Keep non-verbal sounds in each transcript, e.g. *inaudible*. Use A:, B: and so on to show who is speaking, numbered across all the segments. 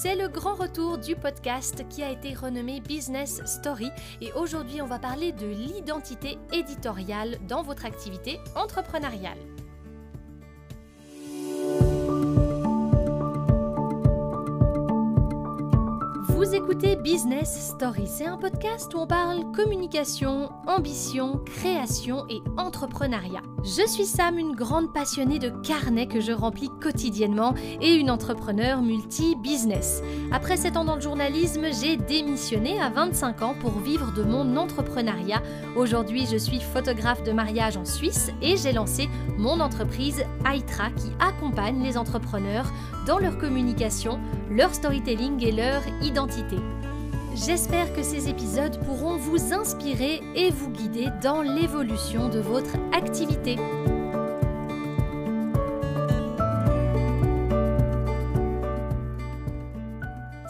A: C'est le grand retour du podcast qui a été renommé Business Story et aujourd'hui on va parler de l'identité éditoriale dans votre activité entrepreneuriale. Vous écoutez Business Story, c'est un podcast où on parle communication, ambition, création et entrepreneuriat. Je suis Sam, une grande passionnée de carnets que je remplis quotidiennement et une entrepreneur multi-business. Après 7 ans dans le journalisme, j'ai démissionné à 25 ans pour vivre de mon entrepreneuriat. Aujourd'hui, je suis photographe de mariage en Suisse et j'ai lancé mon entreprise Aitra qui accompagne les entrepreneurs dans leur communication, leur storytelling et leur identité. J'espère que ces épisodes pourront vous inspirer et vous guider dans l'évolution de votre activité.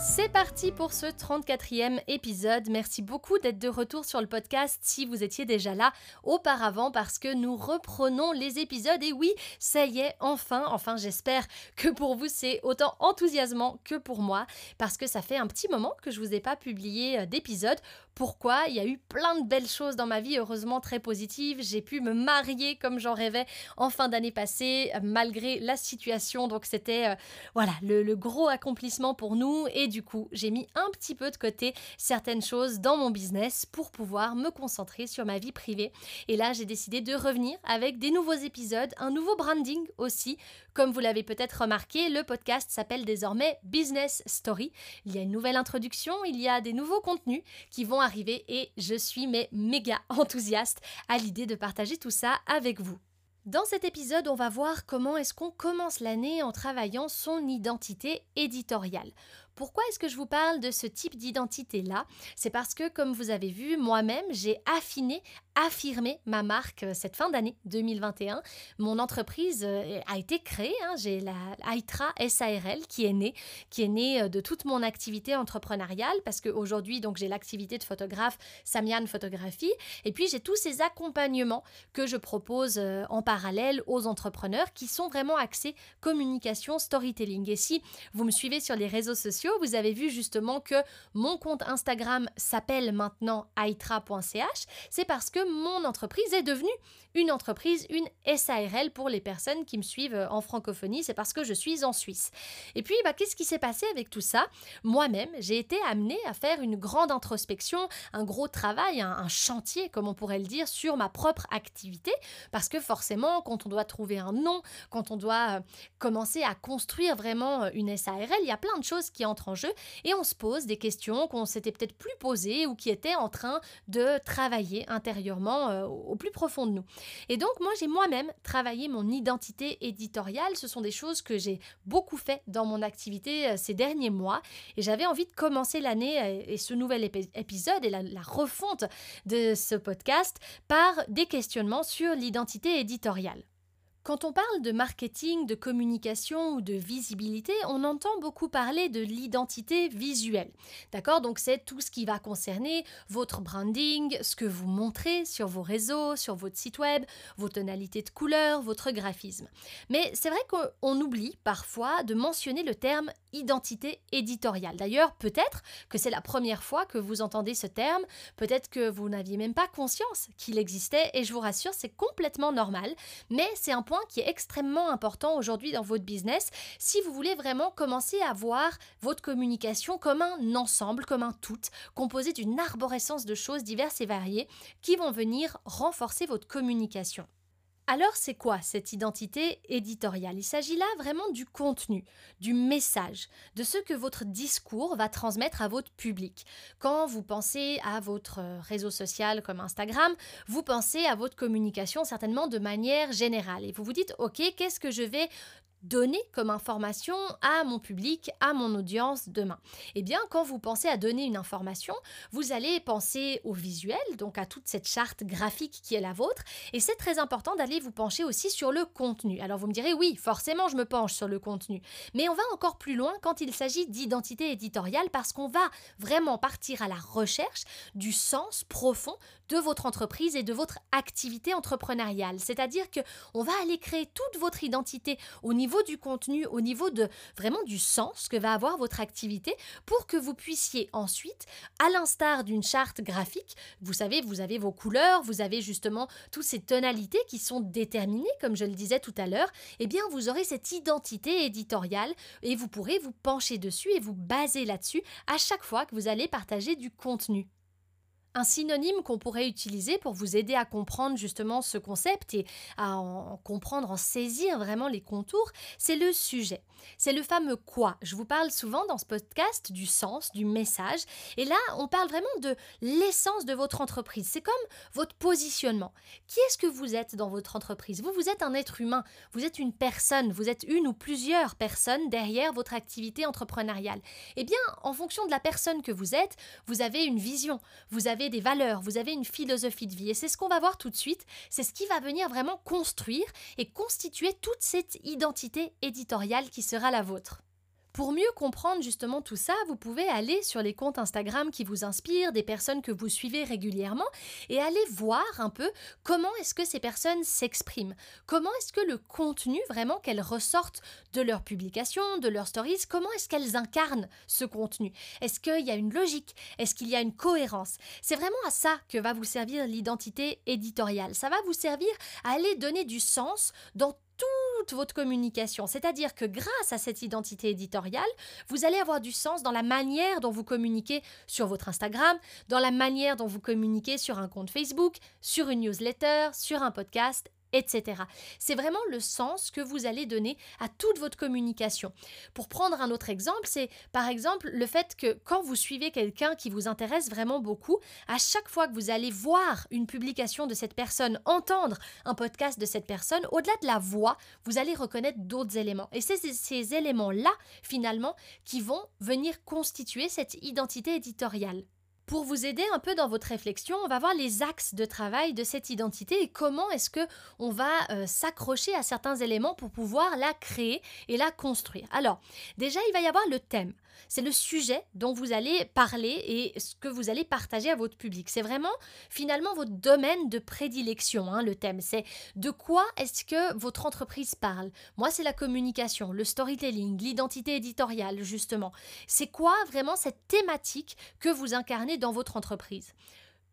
A: C'est parti pour ce 34e épisode. Merci beaucoup d'être de retour sur le podcast si vous étiez déjà là auparavant parce que nous reprenons les épisodes et oui, ça y est, enfin, enfin j'espère que pour vous c'est autant enthousiasmant que pour moi parce que ça fait un petit moment que je vous ai pas publié euh, d'épisode. Pourquoi Il y a eu plein de belles choses dans ma vie, heureusement très positives. J'ai pu me marier comme j'en rêvais en fin d'année passée euh, malgré la situation. Donc c'était euh, voilà le, le gros accomplissement pour nous et du coup, j'ai mis un petit peu de côté certaines choses dans mon business pour pouvoir me concentrer sur ma vie privée. Et là, j'ai décidé de revenir avec des nouveaux épisodes, un nouveau branding aussi. Comme vous l'avez peut-être remarqué, le podcast s'appelle désormais Business Story. Il y a une nouvelle introduction, il y a des nouveaux contenus qui vont arriver et je suis mais méga *laughs* enthousiaste à l'idée de partager tout ça avec vous. Dans cet épisode, on va voir comment est-ce qu'on commence l'année en travaillant son identité éditoriale. Pourquoi est-ce que je vous parle de ce type d'identité-là? C'est parce que, comme vous avez vu, moi-même, j'ai affiné, affirmé ma marque euh, cette fin d'année 2021. Mon entreprise euh, a été créée. Hein. j'ai la Aitra SARL qui est née, qui est née euh, de toute mon activité entrepreneuriale parce qu'aujourd'hui, j'ai l'activité de photographe Samian Photographie et puis j'ai tous ces accompagnements que je propose en parallèle aux entrepreneurs qui sont vraiment axés communication, storytelling. Et si vous me suivez sur les réseaux sociaux, vous avez vu justement que mon compte Instagram s'appelle maintenant aitra.ch. C'est parce que mon entreprise est devenue une entreprise, une SARL pour les personnes qui me suivent euh, en francophonie. C'est parce que je suis en Suisse. Et puis, bah, qu'est-ce qui s'est passé avec tout ça? Moi-même, j'ai été amenée à faire une grande introspection, un gros travail, un, chantier, comme on pourrait le dire, sur ma propre activité. Parce que forcément, quand on doit trouver un nom, quand on doit euh, commencer à construire vraiment euh, une SARL, il y a plein de choses qui entrent en jeu et on se pose des questions qu'on s'était peut-être plus posées ou qui étaient en train de travailler intérieurement au plus profond de nous. Et donc moi j'ai moi-même travaillé mon identité éditoriale. Ce sont des choses que j'ai beaucoup fait dans mon activité euh, ces derniers mois et j'avais envie de commencer l'année euh, et ce nouvel épisode et la, la refonte de ce podcast par des questionnements sur l'identité éditoriale. Quand on parle de marketing, de communication ou de visibilité, on entend beaucoup parler de l'identité visuelle. D'accord? Donc c'est tout ce qui va concerner votre branding, ce que vous montrez sur vos réseaux, sur votre site web, vos tonalités de couleurs, votre graphisme. Mais c'est vrai qu'on oublie parfois de mentionner le terme identité éditoriale. D'ailleurs, peut-être que c'est la première fois que vous entendez ce terme, peut-être que vous n'aviez même pas conscience qu'il existait et je vous rassure, c'est complètement normal, mais c'est un qui est extrêmement important aujourd'hui dans votre business si vous voulez vraiment commencer à voir votre communication comme un ensemble, comme un tout, composé d'une arborescence de choses diverses et variées qui vont venir renforcer votre communication. Alors c'est quoi cette identité éditoriale? Il s'agit là vraiment du contenu, du message, de ce que votre discours va transmettre à votre public. Quand vous pensez à votre réseau social comme Instagram, vous pensez à votre communication certainement de manière générale et vous vous dites ok qu'est-ce que je vais donner comme information à mon public, à mon audience demain Eh bien, quand vous pensez à donner une information, vous allez penser au visuel, donc à toute cette charte graphique qui est la vôtre, et c'est très important d'aller vous pencher aussi sur le contenu. Alors vous me direz, oui, forcément, je me penche sur le contenu, mais on va encore plus loin quand il s'agit d'identité éditoriale parce qu'on va vraiment partir à la recherche du sens profond de votre entreprise et de votre activité entrepreneuriale. C'est-à-dire que on va aller créer toute votre identité au niveau du contenu, au niveau de vraiment du sens que va avoir votre activité pour que vous puissiez ensuite, à l'instar d'une charte graphique, vous savez, vous avez vos couleurs, vous avez justement toutes ces tonalités qui sont déterminées, comme je le disais tout à l'heure, eh bien vous aurez cette identité éditoriale et vous pourrez vous pencher dessus et vous baser là-dessus à chaque fois que vous allez partager du contenu. Un synonyme qu'on pourrait utiliser pour vous aider à comprendre justement ce concept et à en comprendre, en saisir vraiment les contours, c'est le sujet. C'est le fameux quoi. Je vous parle souvent dans ce podcast du sens, du message. Et là, on parle vraiment de l'essence de votre entreprise. C'est comme votre positionnement. Qui est-ce que vous êtes dans votre entreprise? Vous, vous êtes un être humain. Vous êtes une personne. Vous êtes une ou plusieurs personnes derrière votre activité entrepreneuriale. Eh bien, en fonction de la personne que vous êtes, vous avez une vision. Vous avez des valeurs, vous avez une philosophie de vie. Et c'est ce qu'on va voir tout de suite. C'est ce qui va venir vraiment construire et constituer toute cette identité éditoriale qui sera la vôtre. Pour mieux comprendre justement tout ça, vous pouvez aller sur les comptes Instagram qui vous inspirent, des personnes que vous suivez régulièrement, et aller voir un peu comment est-ce que ces personnes s'expriment, comment est-ce que le contenu vraiment qu'elles ressortent de leurs publications, de leurs stories, comment est-ce qu'elles incarnent ce contenu? Est-ce qu'il y a une logique? Est-ce qu'il y a une cohérence? C'est vraiment à ça que va vous servir l'identité éditoriale. Ça va vous servir à aller donner du sens dans votre communication. C'est-à-dire que grâce à cette identité éditoriale, vous allez avoir du sens dans la manière dont vous communiquez sur votre Instagram, dans la manière dont vous communiquez sur un compte Facebook, sur une newsletter, sur un podcast, etc. C'est vraiment le sens que vous allez donner à toute votre communication. Pour prendre un autre exemple, c'est par exemple le fait que quand vous suivez quelqu'un qui vous intéresse vraiment beaucoup, à chaque fois que vous allez voir une publication de cette personne, entendre un podcast de cette personne, au-delà de la voix, vous allez reconnaître d'autres éléments. Et c'est ces éléments-là, finalement, qui vont venir constituer cette identité éditoriale. Pour vous aider un peu dans votre réflexion, on va voir les axes de travail de cette identité et comment est-ce que on va euh, s'accrocher à certains éléments pour pouvoir la créer et la construire. Alors, déjà, il va y avoir le thème c'est le sujet dont vous allez parler et ce que vous allez partager à votre public. C'est vraiment finalement votre domaine de prédilection, hein, le thème. C'est de quoi est-ce que votre entreprise parle? Moi, c'est la communication, le storytelling, l'identité éditoriale, justement. C'est quoi vraiment cette thématique que vous incarnez dans votre entreprise?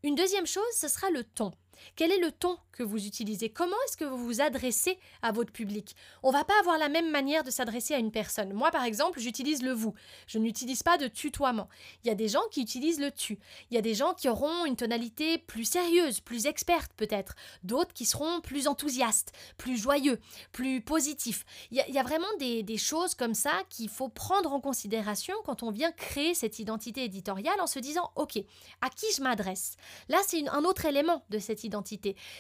A: Une deuxième chose, ce sera le ton. Quel est le ton que vous utilisez? Comment est-ce que vous vous adressez à votre public? On va pas avoir la même manière de s'adresser à une personne. Moi, par exemple, j'utilise le vous. Je n'utilise pas de tutoiement. Il y a des gens qui utilisent le tu. Il y a des gens qui auront une tonalité plus sérieuse, plus experte peut-être. D'autres qui seront plus enthousiastes, plus joyeux, plus positifs. Il y a, vraiment des, choses comme ça qu'il faut prendre en considération quand on vient créer cette identité éditoriale en se disant, OK, à qui je m'adresse? Là, c'est un autre élément de cette identité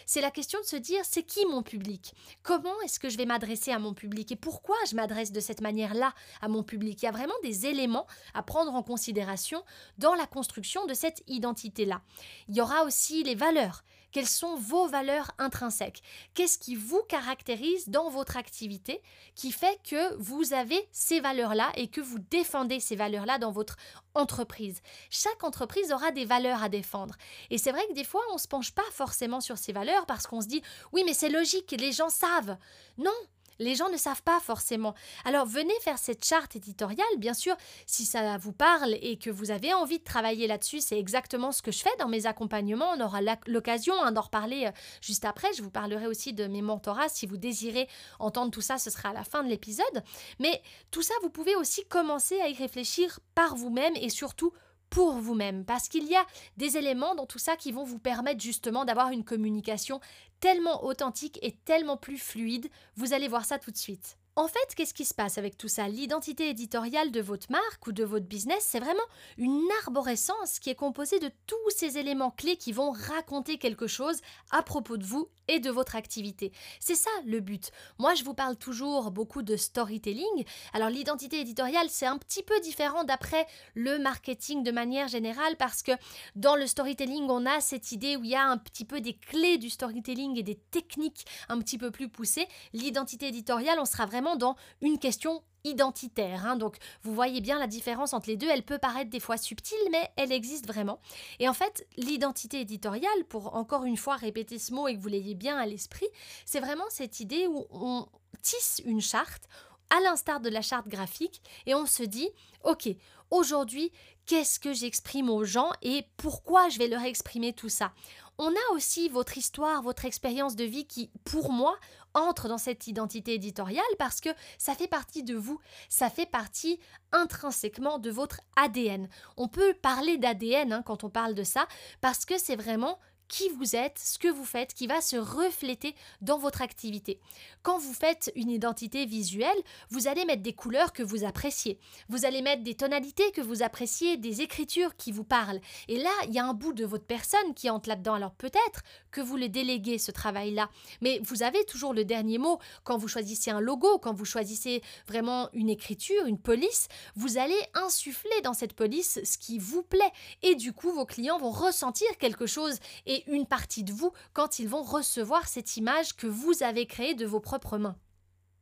A: C'est la question de se dire c'est qui mon public? Comment est-ce que je vais m'adresser à mon public? Et pourquoi je m'adresse de cette manière-là à mon public? Il y a vraiment des éléments à prendre en considération dans la construction de cette identité-là. Il y aura aussi les valeurs. Quelles sont vos valeurs intrinsèques? Qu'est-ce qui vous caractérise dans votre activité qui fait que vous avez ces valeurs-là et que vous défendez ces valeurs-là dans votre entreprise? Chaque entreprise aura des valeurs à défendre. Et c'est vrai que des fois, on ne se penche pas forcément sur ces valeurs parce qu'on se dit oui, mais c'est logique, les gens savent. Non, les gens ne savent pas forcément. Alors venez faire cette charte éditoriale, bien sûr, si ça vous parle et que vous avez envie de travailler là-dessus, c'est exactement ce que je fais dans mes accompagnements. On aura l'occasion hein, d'en reparler euh, juste après. Je vous parlerai aussi de mes mentorats. Si vous désirez entendre tout ça, ce sera à la fin de l'épisode. Mais tout ça, vous pouvez aussi commencer à y réfléchir par vous-même et surtout pour vous-même, parce qu'il y a des éléments dans tout ça qui vont vous permettre justement d'avoir une communication tellement authentique et tellement plus fluide. Vous allez voir ça tout de suite. En fait, qu'est-ce qui se passe avec tout ça? L'identité éditoriale de votre marque ou de votre business, c'est vraiment une arborescence qui est composée de tous ces éléments clés qui vont raconter quelque chose à propos de vous et de votre activité. C'est ça le but. Moi, je vous parle toujours beaucoup de storytelling. Alors l'identité éditoriale, c'est un petit peu différent d'après le marketing de manière générale parce que dans le storytelling, on a cette idée où il y a un petit peu des clés du storytelling et des techniques un petit peu plus poussées. L'identité éditoriale, on sera vraiment dans une question identitaire. Hein. Donc vous voyez bien la différence entre les deux. Elle peut paraître des fois subtile, mais elle existe vraiment. Et en fait, l'identité éditoriale, pour encore une fois répéter ce mot et que vous l'ayez bien à l'esprit, c'est vraiment cette idée où on tisse une charte à l'instar de la charte graphique, et on se dit, ok, aujourd'hui, qu'est-ce que j'exprime aux gens et pourquoi je vais leur exprimer tout ça? On a aussi votre histoire, votre expérience de vie qui, pour moi, entre dans cette identité éditoriale parce que ça fait partie de vous, ça fait partie intrinsèquement de votre ADN. On peut parler d'ADN hein, quand on parle de ça parce que c'est vraiment qui vous êtes, ce que vous faites, qui va se refléter dans votre activité. Quand vous faites une identité visuelle, vous allez mettre des couleurs que vous appréciez, vous allez mettre des tonalités que vous appréciez, des écritures qui vous parlent. Et là, il y a un bout de votre personne qui entre là-dedans. Alors peut-être que vous le déléguez, ce travail-là, mais vous avez toujours le dernier mot. Quand vous choisissez un logo, quand vous choisissez vraiment une écriture, une police, vous allez insuffler dans cette police ce qui vous plaît. Et du coup, vos clients vont ressentir quelque chose et une partie de vous quand ils vont recevoir cette image que vous avez créée de vos propres mains.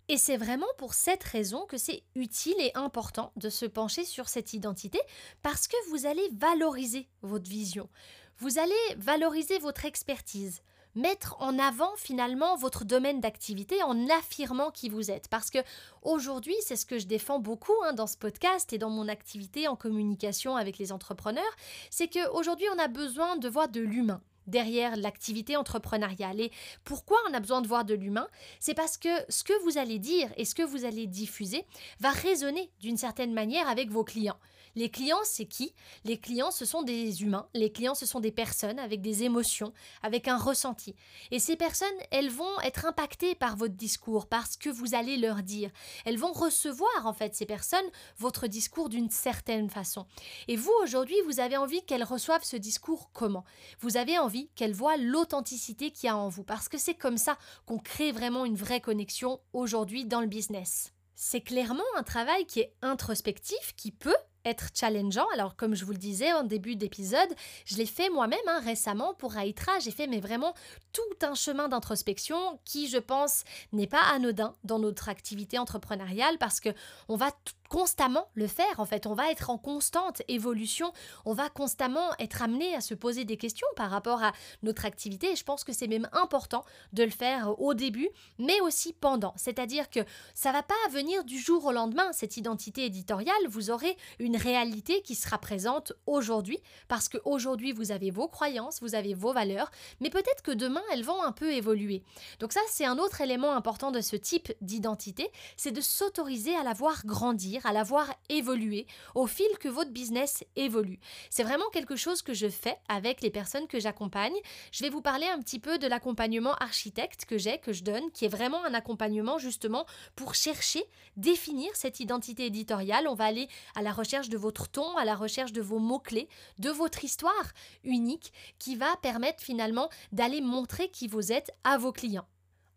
A: Et c'est vraiment pour cette raison que c'est utile et important de se pencher sur cette identité, parce que vous allez valoriser votre vision, vous allez valoriser votre expertise, mettre en avant finalement votre domaine d'activité en affirmant qui vous êtes. Parce que aujourd'hui, c'est ce que je défends beaucoup hein, dans ce podcast et dans mon activité en communication avec les entrepreneurs, c'est qu'aujourd'hui on a besoin de voir de l'humain derrière l'activité entrepreneuriale. Et pourquoi on a besoin de voir de l'humain? C'est parce que ce que vous allez dire et ce que vous allez diffuser va résonner d'une certaine manière avec vos clients. Les clients, c'est qui? Les clients, ce sont des humains. Les clients, ce sont des personnes avec des émotions, avec un ressenti. Et ces personnes, elles vont être impactées par votre discours, par ce que vous allez leur dire. Elles vont recevoir, en fait, ces personnes, votre discours d'une certaine façon. Et vous, aujourd'hui, vous avez envie qu'elles reçoivent ce discours comment? Vous avez envie qu'elles voient l'authenticité qu'il y a en vous, parce que c'est comme ça qu'on crée vraiment une vraie connexion aujourd'hui dans le business. C'est clairement un travail qui est introspectif, qui peut être challengeant. Alors, comme je vous le disais en début d'épisode, je l'ai fait moi-même hein, récemment pour Aitra. J'ai fait mais vraiment tout un chemin d'introspection qui, je pense, n'est pas anodin dans notre activité entrepreneuriale parce que on va constamment le faire en fait. On va être en constante évolution, on va constamment être amené à se poser des questions par rapport à notre activité et je pense que c'est même important de le faire au début mais aussi pendant. C'est-à-dire que ça va pas venir du jour au lendemain cette identité éditoriale, vous aurez une réalité qui sera présente aujourd'hui parce qu'aujourd'hui vous avez vos croyances, vous avez vos valeurs, mais peut-être que demain elles vont un peu évoluer. Donc ça c'est un autre élément important de ce type d'identité, c'est de s'autoriser à la voir grandir à la voir évoluer au fil que votre business évolue. C'est vraiment quelque chose que je fais avec les personnes que j'accompagne. Je vais vous parler un petit peu de l'accompagnement architecte que j'ai, que je donne, qui est vraiment un accompagnement justement pour chercher, définir cette identité éditoriale. On va aller à la recherche de votre ton, à la recherche de vos mots-clés, de votre histoire unique qui va permettre finalement d'aller montrer qui vous êtes à vos clients.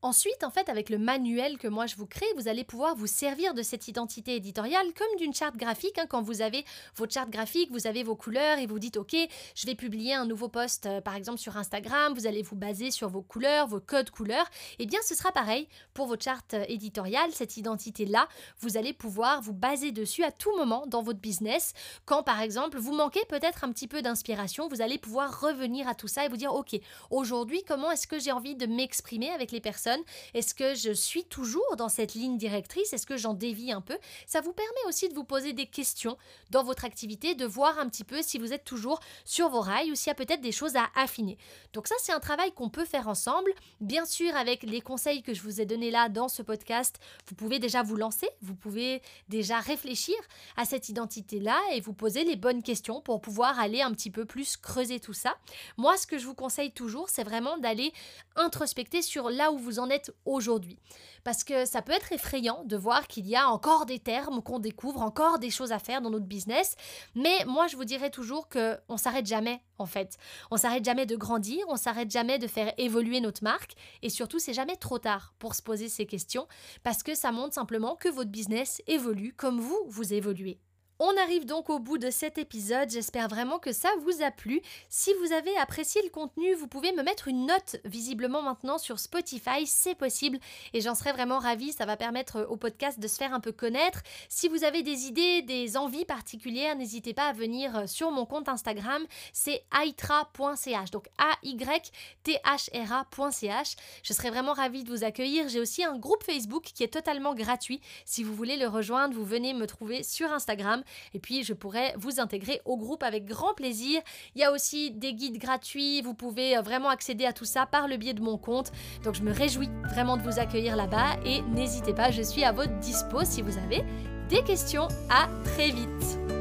A: Ensuite, en fait, avec le manuel que moi je vous crée, vous allez pouvoir vous servir de cette identité éditoriale comme d'une charte graphique. Hein. Quand vous avez votre charte graphique, vous avez vos couleurs et vous dites OK, je vais publier un nouveau post euh, par exemple sur Instagram, vous allez vous baser sur vos couleurs, vos codes couleurs. Eh bien, ce sera pareil pour votre charte euh, éditoriale, cette identité-là, vous allez pouvoir vous baser dessus à tout moment dans votre business. Quand par exemple vous manquez peut-être un petit peu d'inspiration, vous allez pouvoir revenir à tout ça et vous dire OK, aujourd'hui, comment est-ce que j'ai envie de m'exprimer avec les personnes est-ce que je suis toujours dans cette ligne directrice? Est-ce que j'en dévie un peu? Ça vous permet aussi de vous poser des questions dans votre activité, de voir un petit peu si vous êtes toujours sur vos rails ou s'il y a peut-être des choses à affiner. Donc ça, c'est un travail qu'on peut faire ensemble. Bien sûr, avec les conseils que je vous ai donnés là dans ce podcast, vous pouvez déjà vous lancer, vous pouvez déjà réfléchir à cette identité-là et vous poser les bonnes questions pour pouvoir aller un petit peu plus creuser tout ça. Moi, ce que je vous conseille toujours, c'est vraiment d'aller introspecter sur là où vous en êtes aujourd'hui. Parce que ça peut être effrayant de voir qu'il y a encore des termes qu'on découvre, encore des choses à faire dans notre business. Mais moi, je vous dirais toujours que on s'arrête jamais, en fait. On s'arrête jamais de grandir, on s'arrête jamais de faire évoluer notre marque. Et surtout, c'est jamais trop tard pour se poser ces questions parce que ça montre simplement que votre business évolue comme vous, vous évoluez. On arrive donc au bout de cet épisode, j'espère vraiment que ça vous a plu. Si vous avez apprécié le contenu, vous pouvez me mettre une note visiblement maintenant sur Spotify, c'est possible et j'en serais vraiment ravie, ça va permettre au podcast de se faire un peu connaître. Si vous avez des idées, des envies particulières, n'hésitez pas à venir sur mon compte Instagram, c'est aitra.ch, donc a y t h r a.ch. Je serais vraiment ravie de vous accueillir. J'ai aussi un groupe Facebook qui est totalement gratuit. Si vous voulez le rejoindre, vous venez me trouver sur Instagram et puis je pourrais vous intégrer au groupe avec grand plaisir. Il y a aussi des guides gratuits, vous pouvez euh, vraiment accéder à tout ça par le biais de mon compte. Donc je me réjouis vraiment de vous accueillir là-bas et n'hésitez pas, je suis à votre dispo si vous avez des questions. À très vite.